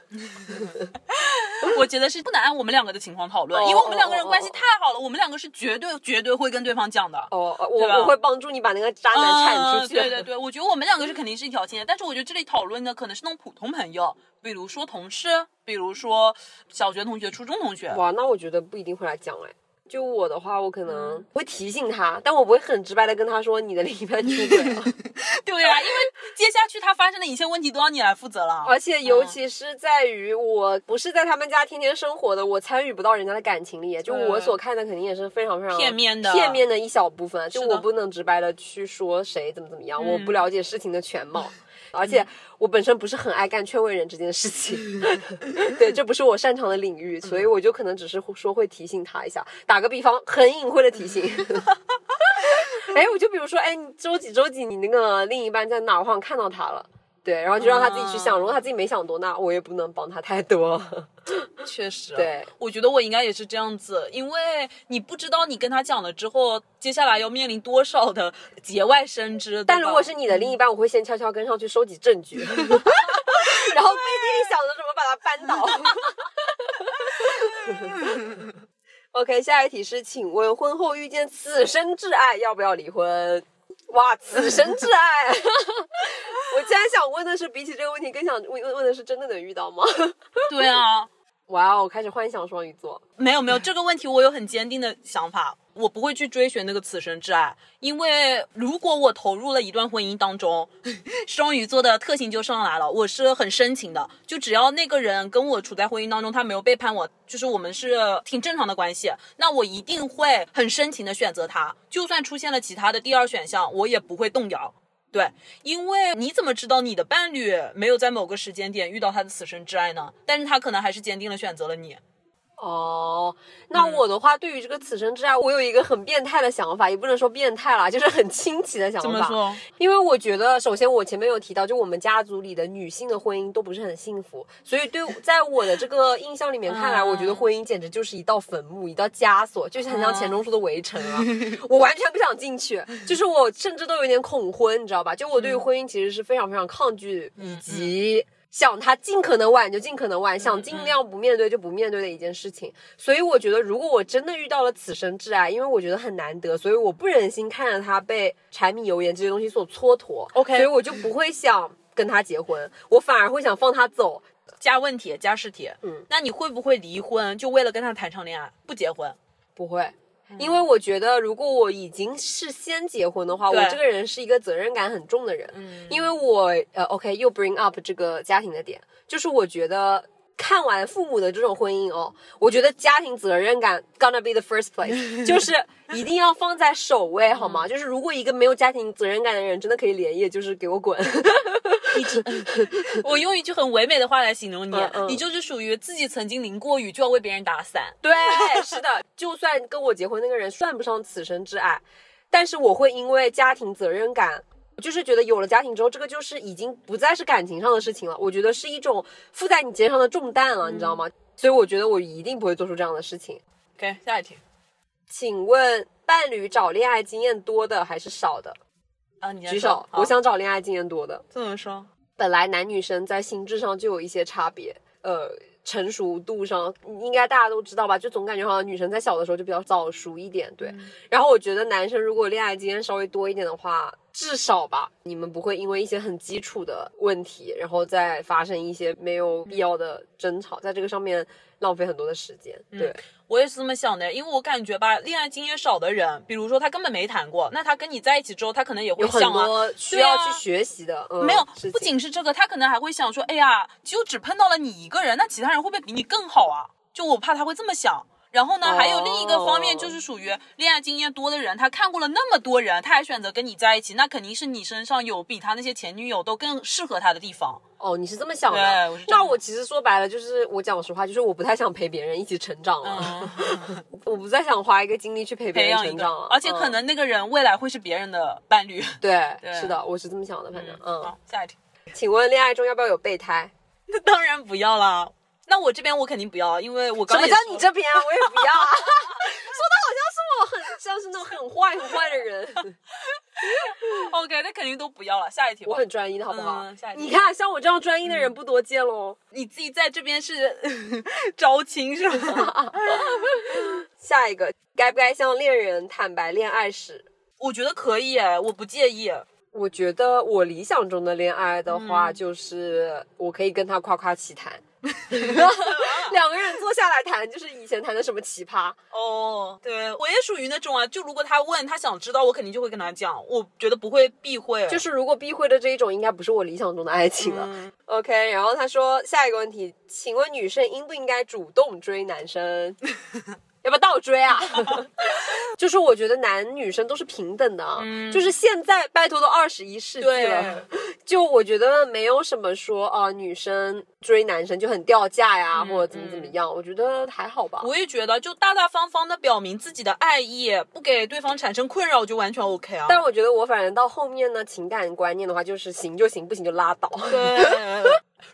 我觉得是不能按我们两个的情况讨论，哦因为我们两个人关系太好了，我们两个是绝对绝对会跟对方讲的。哦，呃我我会帮助你把那个渣男铲出去。嗯对对对，我觉得我们两个是肯定是一条线的，但是我觉得这里讨论的可能是那种普通朋友，比如说同事，比如说小学同学、初中同学。哇，那我觉得不一定会来讲哎。就我的话，我可嗯能会提醒他，但我不会很直白的跟他说你的另一半出轨了。对呀、因为接下去他发生的一切问题都要你来负责了。而且尤其是在于我不是在他们家天天生活的，我参与不到人家的感情里，就我所看的肯定也是非常非常片面的片面的一小部分，就我不能直白的去说谁怎么怎么样，嗯我不了解事情的全貌。而且我本身不是很爱干劝慰人这件事情，对，这不是我擅长的领域，所以我就可能只是说会提醒他一下，打个比方，很隐晦的提醒。哎，我就比如说，哎，你周几周几你那个另一半在哪儿？我好像看到他了。对，然后就让他自己去想，啊如果他自己没想多，那我也不能帮他太多。确实，对，我觉得我应该也是这样子，因为你不知道你跟他讲了之后，接下来要面临多少的节外生枝。但如果是你的另一半，我会先悄悄跟上去收集证据，然后背地里想着怎么把他扳倒。OK，下一题是，请问婚后遇见此生挚爱，要不要离婚？哇，此生挚爱！我竟然想问的是，比起这个问题，更想问问的是，真的能遇到吗？对啊，哇哦，开始幻想双鱼座。没有没有这个问题，我有很坚定的想法，我不会去追寻那个此生挚爱，因为如果我投入了一段婚姻当中，双鱼座的特性就上来了，我是很深情的，就只要那个人跟我处在婚姻当中，他没有背叛我，就是我们是挺正常的关系，那我一定会很深情的选择他，就算出现了其他的第二选项，我也不会动摇。对，因为你怎么知道你的伴侣没有在某个时间点遇到他的此生挚爱呢？但是他可能还是坚定的选择了你。哦，那我的话，对于这个此生挚爱，我有一个很变态的想法，也不能说变态啦，就是很清奇的想法。怎么说？因为我觉得，首先我前面有提到，就我们家族里的女性的婚姻都不是很幸福，所以对在我的这个印象里面看来，嗯我觉得婚姻简直就是一道坟墓，一道枷锁，就是很像钱钟书的《围城》啊，我完全不想进去，就是我甚至都有点恐婚，你知道吧？就我对于婚姻其实是非常非常抗拒，以及。想他尽可能晚就尽可能晚，想尽量不面对就不面对的一件事情。所以我觉得，如果我真的遇到了此生挚爱，因为我觉得很难得，所以我不忍心看着他被柴米油盐这些东西所蹉跎。OK 所以我就不会想跟他结婚，我反而会想放他走。加问题，加试题。嗯，那你会不会离婚，就为了跟他谈场恋爱，不结婚？不会。因为我觉得，如果我已经是先结婚的话，我这个人是一个责任感很重的人。嗯因为我呃，OK，又 bring up 这个家庭的点，就是我觉得看完父母的这种婚姻哦，我觉得家庭责任感 gonna be the first place，就是一定要放在首位，好嗯吗？就是如果一个没有家庭责任感的人真的可以连夜，就是给我滚。一直，我用一句很唯美的话来形容你，你就是属于自己曾经淋过雨就要为别人打伞。对，是的，就算跟我结婚那个人算不上此生挚爱，但是我会因为家庭责任感。就是觉得有了家庭之后，这个就是已经不再是感情上的事情了。我觉得是一种负在你肩上的重担了，你知道吗？所以我觉得我一定不会做出这样的事情。OK，下一题请问伴侣找恋爱经验多的还是少的？啊，你举手。我想找恋爱经验多的。这么说，本来男女生在心智上就有一些差别，呃，成熟度上应该大家都知道吧？就总感觉好像女生在小的时候就比较早熟一点，对。然后我觉得男生如果恋爱经验稍微多一点的话，至少吧，你们不会因为一些很基础的问题，然后再发生一些没有必要的争吵，在这个上面浪费很多的时间。对，我也是这么想的，因为我感觉吧，恋爱经验少的人，比如说他根本没谈过，那他跟你在一起之后，他可能也会想啊，需要去学习的。嗯、没有，不仅是这个，他可能还会想说，哎呀，就只碰到了你一个人，那其他人会不会比你更好啊？就我怕他会这么想。然后呢，还有另一个方面，哦就是属于恋爱经验多的人，他看过了那么多人，他还选择跟你在一起，那肯定是你身上有比他那些前女友都更适合他的地方。哦，你是这么想的？那我其实说白了，就是我讲实话，就是我不太想陪别人一起成长了，嗯，我不再想花一个精力去陪别人成长了，，而且可嗯能那个人未来会是别人的伴侣。对，对是的，我是这么想的，反正嗯。好，下一题。请问恋爱中要不要有备胎？那 当然不要啦。那我这边我肯定不要，因为我什么叫刚也说你这边啊？我也不要啊！说的好像是我很像是那种很坏很坏的人。OK，那肯定都不要了。下一题我。很专一的好不好？嗯下一题你看，像我这样专一的人不多见喽。你自己在这边是 招亲是吧？下一个，该不该向恋人坦白恋爱史？我觉得可以，我不介意。我觉得我理想中的恋爱的嗯话，就是我可以跟他夸夸其谈，两个人坐下来谈，就是以前谈的什么奇葩。哦，对我也属于那种啊，就如果他问他想知道，我肯定就会跟他讲，我觉得不会避讳。就是如果避讳的这一种，应该不是我理想中的爱情了。嗯 OK，然后他说下一个问题，请问女生应不应该主动追男生？要不要倒追啊？就是我觉得男女生都是平等的，啊就是现在拜托都二十一世纪了，对，就我觉得没有什么说啊、女生追男生就很掉价呀，或者怎么怎么样，我觉得还好吧。我也觉得，就大大方方的表明自己的爱意，不给对方产生困扰，就完全 OK 啊。但我觉得我反正到后面呢，情感观念的话，就是行就行，不行就拉倒，对，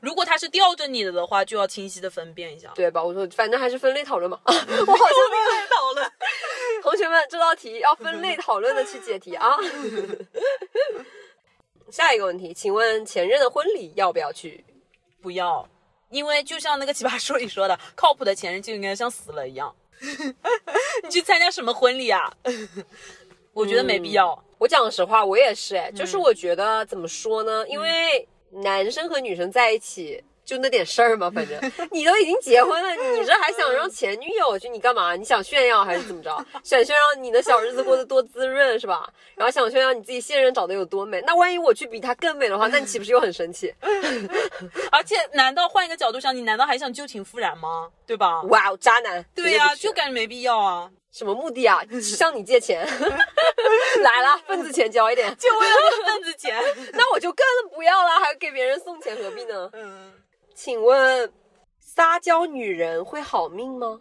如果他是吊着你的的话，就要清晰的分辨一下。对吧？我说反正还是分类讨论嘛。我好像没有讨论。同学们，这道题要分类讨论的去解题啊。下一个问题，请问前任的婚礼要不要去？不要，因为就像那个奇葩说里说的，靠谱的前任就应该像死了一样。你去参加什么婚礼啊？我觉得没必要。我讲实话，我也是哎，就是我觉得怎么说呢？因为男生和女生在一起。就那点事儿嘛，反正你都已经结婚了，你这还想让前女友去？你干嘛？你想炫耀还是怎么着？想炫耀你的小日子过得多滋润是吧？然后想炫耀你自己现任长得有多美？那万一我去比她更美的话，那你岂不是又很生气？而且，难道换一个角度想，你难道还想旧情复燃吗？对吧？哇哦，渣男！对呀、就感觉没必要啊。什么目的啊？向你借钱 来了，份子钱交一点，就为了份子钱。那我就更不要了，还给别人送钱，何必呢？嗯请问撒娇女人会好命吗？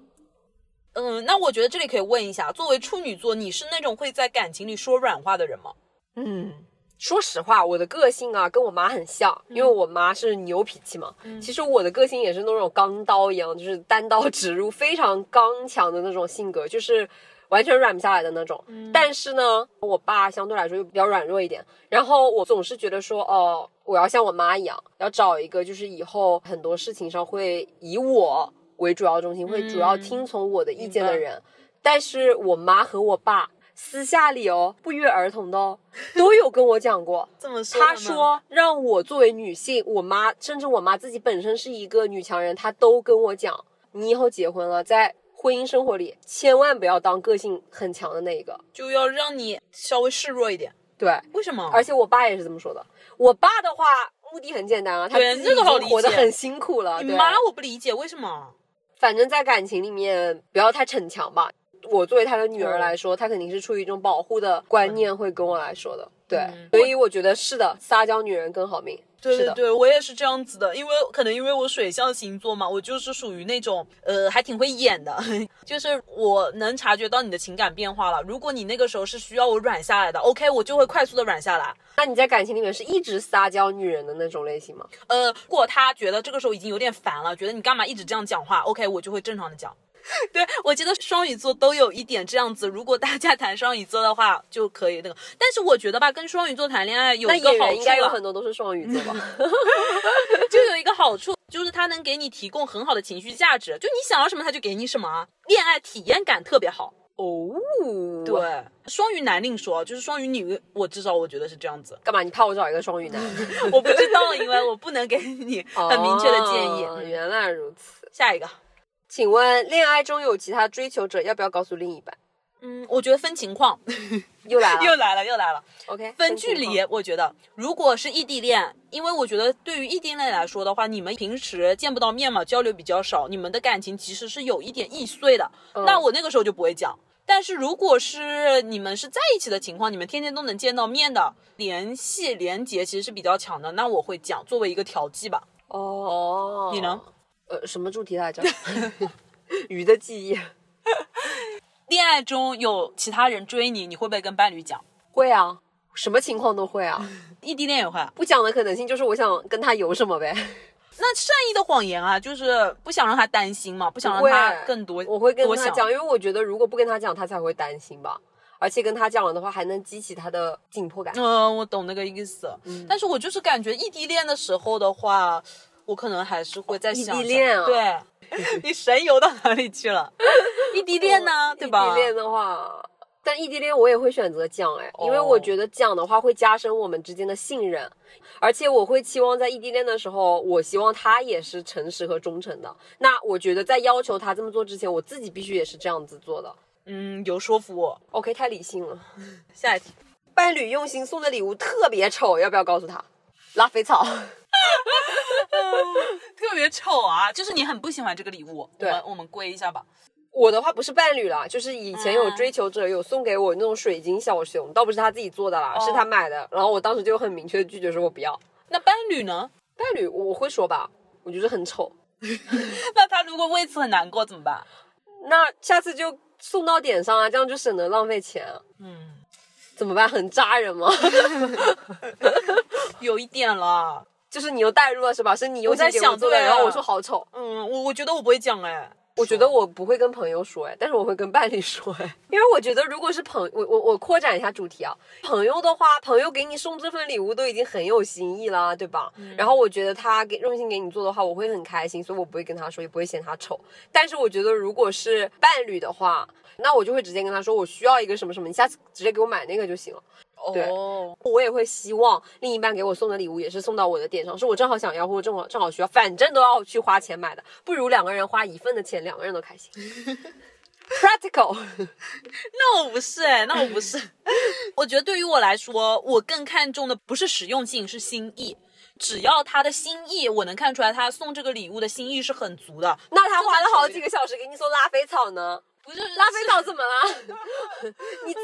嗯，那我觉得这里可以问一下，作为处女座，你是那种会在感情里说软话的人吗？嗯，说实话，我的个性啊跟我妈很像，因为我妈是牛脾气嘛。其实我的个性也是那种钢刀一样，就是单刀直入，非常刚强的那种性格，就是完全软不下来的那种。但是呢，我爸相对来说又比较软弱一点，然后我总是觉得说，哦，我要像我妈一样，要找一个就是以后很多事情上会以我为主要中心，会主要听从我的意见的人。但是我妈和我爸私下里哦，不约而同的哦，都有跟我讲过。这么说他说让我作为女性，我妈甚至我妈自己本身是一个女强人，她都跟我讲，你以后结婚了，在婚姻生活里千万不要当个性很强的那一个。就要让你稍微示弱一点。对，为什么？而且我爸也是这么说的。我爸的话目的很简单啊，他对自己已经这个好活得很辛苦了。对你妈我不理解为什么。反正，在感情里面不要太逞强吧。我作为他的女儿来说，他肯定是出于一种保护的观念会跟我来说的。对，嗯所以我觉得是的，撒娇女人更好命。对对对，我也是这样子的，因为可能因为我水象星座嘛，我就是属于那种呃还挺会演的，就是我能察觉到你的情感变化了。如果你那个时候是需要我软下来的，OK，我就会快速的软下来。那你在感情里面是一直撒娇女人的那种类型吗？呃，如果他觉得这个时候已经有点烦了，觉得你干嘛一直这样讲话，OK，我就会正常的讲。对，我觉得双鱼座都有一点这样子。如果大家谈双鱼座的话，就可以那个。但是我觉得吧，跟双鱼座谈恋爱有一个好处应该有啊很多都是双鱼座吧？就有一个好处，就是他能给你提供很好的情绪价值，就你想要什么，他就给你什么啊，恋爱体验感特别好。哦，对，双鱼男另说，就是双鱼女，我至少我觉得是这样子。干嘛？你怕我找一个双鱼男？我不知道，因为我不能给你很明确的建议。哦原来如此。下一个，请问，恋爱中有其他追求者，要不要告诉另一半？嗯，我觉得分情况，又来了，又来了，又来了。OK，分距离，我觉得如果是异地恋，因为我觉得对于异地恋来说的话，你们平时见不到面嘛，交流比较少，你们的感情其实是有一点易碎的。嗯那我那个时候就不会讲。但是如果是你们是在一起的情况，你们天天都能见到面的，联系连接其实是比较强的，那我会讲作为一个调剂吧。哦，你呢？呃，什么主题来着？鱼的记忆。恋爱中有其他人追你，你会不会跟伴侣讲？会啊，什么情况都会啊。异地恋也会啊。不讲的可能性就是我想跟他有什么呗。那善意的谎言啊，就是不想让他担心嘛，不想让他更多我会跟他讲，因为我觉得如果不跟他讲，他才会担心吧。而且跟他讲了的话还能激起他的紧迫感。嗯，我懂那个意思。嗯但是我就是感觉异地恋的时候的话，我可能还是会在想异地恋啊对，你神游到哪里去了？异地恋呢，对吧？异地恋的话，但异地恋我也会选择讲哎，因为哦我觉得讲的话会加深我们之间的信任，而且我会期望在异地恋的时候，我希望他也是诚实和忠诚的。那我觉得在要求他这么做之前，我自己必须也是这样子做的。嗯，有说服我。OK，太理性了。下一题，伴侣用心送的礼物特别丑，要不要告诉他？拉菲草。特别丑啊！就是你很不喜欢这个礼物，对我们我们归一下吧。我的话不是伴侣啦，就是以前有嗯追求者有送给我那种水晶小熊，倒不是他自己做的啦，哦是他买的。然后我当时就很明确的拒绝说我不要。那伴侣呢？伴侣我会说吧，我觉得很丑。那他如果为此很难过怎么办？那下次就送到点上啊，这样就省得浪费钱。嗯，怎么办？很扎人吗？有一点了。就是你又带入了是吧？是你又在心给我做的，想对啊然后我说好丑。嗯，我我觉得我不会讲哎。我觉得我不会跟朋友说哎，但是我会跟伴侣说哎，因为我觉得如果是朋我我我扩展一下主题啊，朋友的话，朋友给你送这份礼物都已经很有心意了，对吧？然后我觉得他给用心给你做的话，我会很开心，所以我不会跟他说，也不会嫌他丑。但是我觉得如果是伴侣的话，那我就会直接跟他说，我需要一个什么什么，你下次直接给我买那个就行了。对哦，我也会希望另一半给我送的礼物也是送到我的点上，是我正好想要或者正好正好需要，反正都要去花钱买的，不如两个人花一份的钱，两个人都开心。Practical，那我不是哎，那我不是。我觉得对于我来说，我更看重的不是实用性，是心意。只要他的心意，我能看出来他送这个礼物的心意是很足的。那他花了好几个小时给你送拉菲草呢？不是拉菲草怎么了？你自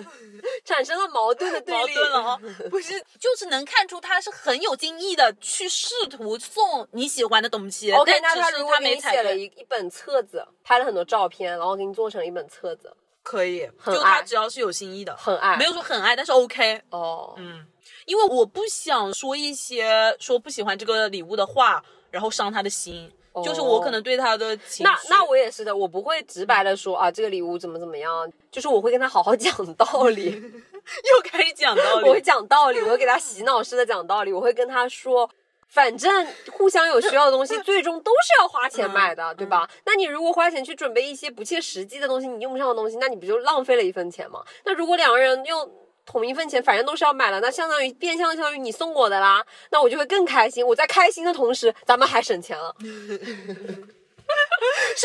己 产生了矛盾的对立。矛盾了哦！不是，就是能看出他是很有精意的去试图送你喜欢的东西。OK，他如果给你写了一一本册子，拍了很多照片，然后给你做成一本册子，可以，很就他只要是有心意的，很爱没有说很爱，但是 OK。哦，嗯，因为我不想说一些说不喜欢这个礼物的话，然后伤他的心。就是我可能对他的情绪，那那我也是的，我不会直白的说啊，这个礼物怎么怎么样，就是我会跟他好好 讲道理，又开始讲道理。我会讲道理，我会给他洗脑式的讲道理，我会跟他说。反正互相有需要的东西，最终都是要花钱买的，对吧？那你如果花钱去准备一些不切实际的东西，你用不上的东西，那你不就浪费了一分钱吗？那如果两个人用同一份钱，反正都是要买了，那相当于变相相当于你送我的啦，那我就会更开心。我在开心的同时，咱们还省钱了，是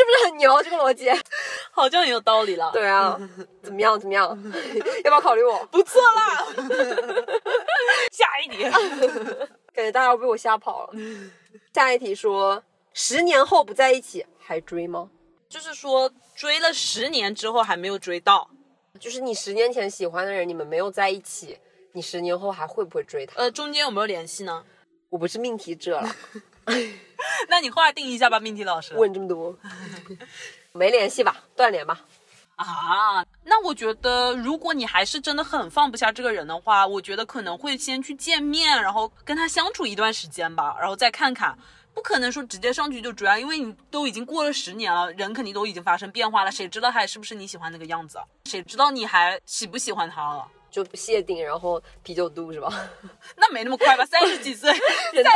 不是很牛？这个逻辑？好像很有道理了。对啊，怎么样？怎么样？要不要考虑我？不错啦。下一题，感觉大家要被我吓跑了。下一题说，十年后不在一起还追吗？就是说追了十年之后还没有追到，就是你十年前喜欢的人，你们没有在一起，你十年后还会不会追他？呃，中间有没有联系呢？我不是命题者了，那你划定一下吧，命题老师。问这么多，没联系吧？断联吧？啊，那我觉得，如果你还是真的很放不下这个人的话，我觉得可能会先去见面，然后跟他相处一段时间吧，然后再看看。不可能说直接上去就追啊，因为你都已经过了十年了，人肯定都已经发生变化了，谁知道他还是不是你喜欢那个样子？谁知道你还喜不喜欢他了？就谢顶，然后啤酒肚是吧？那没那么快吧，三十几岁，人到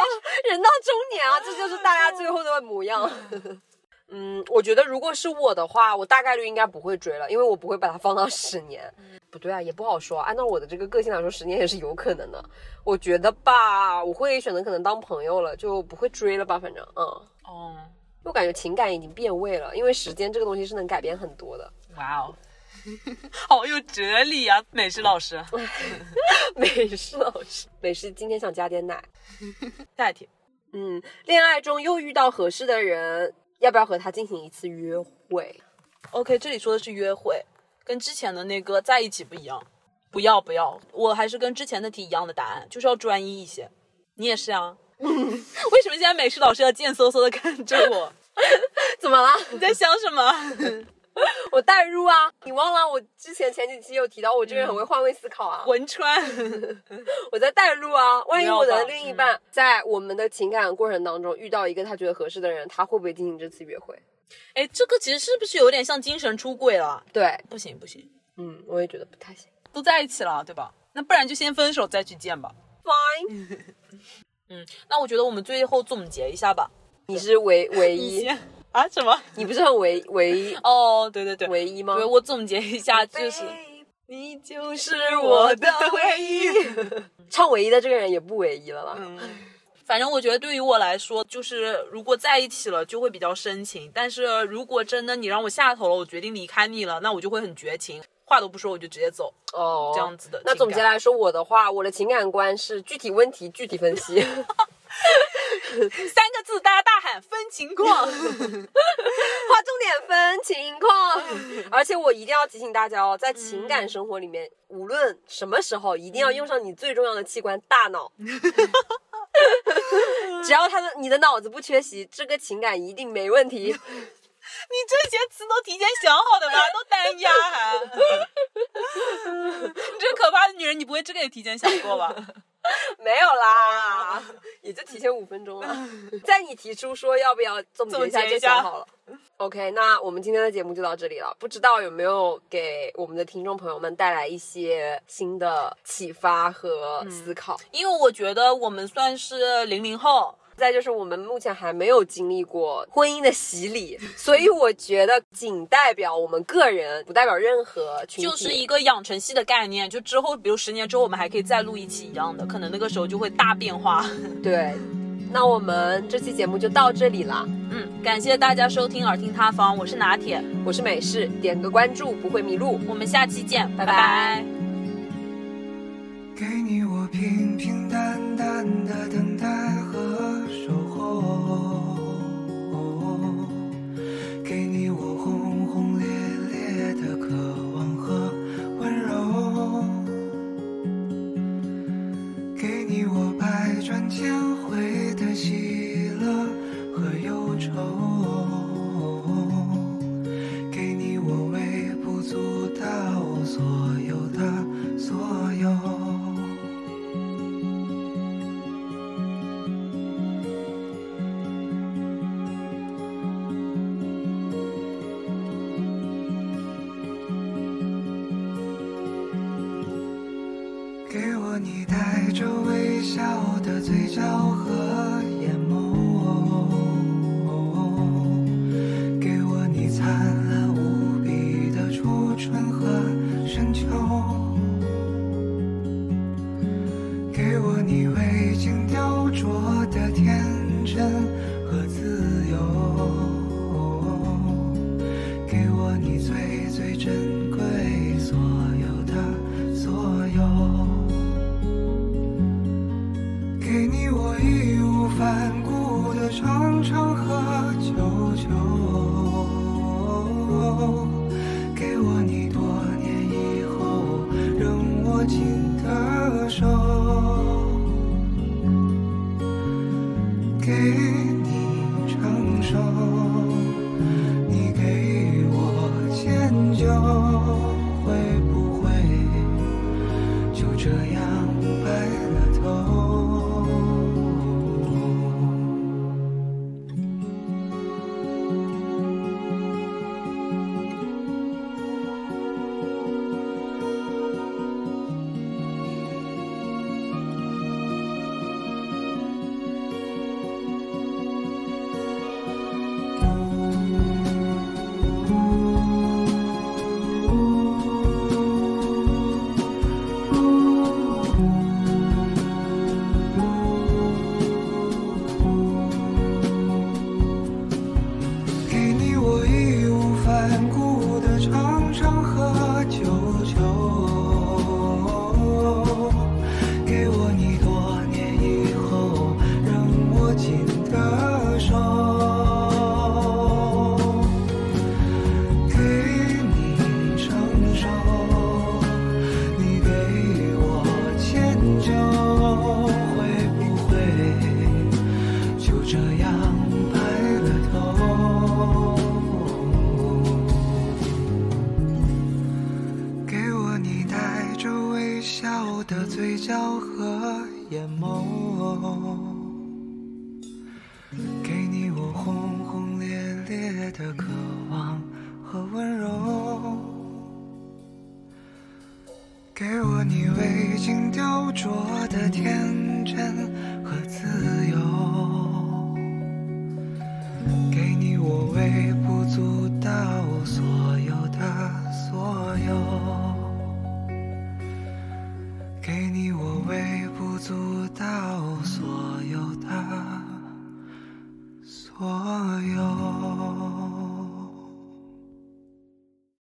人到中年啊，这就是大家最后的模样。嗯，我觉得如果是我的话，我大概率应该不会追了，因为我不会把它放到十年。不对啊，也不好说。按照我的这个个性来说，十年也是有可能的。我觉得吧，我会选择可能当朋友了，就不会追了吧。反正，嗯，哦，我感觉情感已经变味了，因为时间这个东西是能改变很多的。哇哦，好有哲理啊，美食 老师。美食老师，美食今天想加点奶。下一题，嗯，恋爱中又遇到合适的人，要不要和他进行一次约会？OK，这里说的是约会，跟之前的那个在一起不一样。不要不要，我还是跟之前的题一样的答案，就是要专一一些。你也是啊？为什么现在美术老师要贱嗖嗖的看着我？怎么了？你在想什么？我代入啊！你忘了我之前前几期有提到我这个人很会换位思考啊，文川，我在代入啊。万一我的另一半在我们的情感过程当中遇到一个他觉得合适的人，他会不会进行这次约会？哎，这个其实是不是有点像精神出轨了？对，不行不行，嗯，我也觉得不太行。都在一起了，对吧？那不然就先分手再去见吧。Fine，嗯，那我觉得我们最后总结一下吧。你是唯唯一，啊？什么？你不是很唯唯一 哦，对对对，唯一吗？对我总结一下，就是你就是我的唯一。唱唯一的这个人也不唯一了啦。嗯，反正我觉得对于我来说，就是如果在一起了，就会比较深情；但是如果真的你让我下头了，我决定离开你了，那我就会很绝情，话都不说我就直接走，哦，这样子的。那总结来说，我的话，我的情感观是具体问题具体分析，三个字，大家大喊分情况。划重点分情况。而且我一定要提醒大家哦，在情感生活里面，无论什么时候，一定要用上你最重要的器官——大脑。只要他的你的脑子不缺席，这个情感一定没问题。你这些词都提前想好的吗？都单押还？你这可怕的女人，你不会这个也提前想过吧？没有啦，也就提前五分钟了。在你提出说要不要总结一下就想好了。OK，那我们今天的节目就到这里了。不知道有没有给我们的听众朋友们带来一些新的启发和思考？因为我觉得我们算是零零后，再就是我们目前还没有经历过婚姻的洗礼，所以我觉得仅代表我们个人，不代表任何群体。就是一个养成系的概念。就之后，比如十年之后，我们还可以再录一期一样的，可能那个时候就会大变化。对。那我们这期节目就到这里啦。嗯，感谢大家收听耳听他方，我是拿铁，我是美式，点个关注不会迷路。我们下期见，拜拜拜给你我平平淡淡的等待转千回的喜乐和忧愁，给你我微不足道所有的所有。的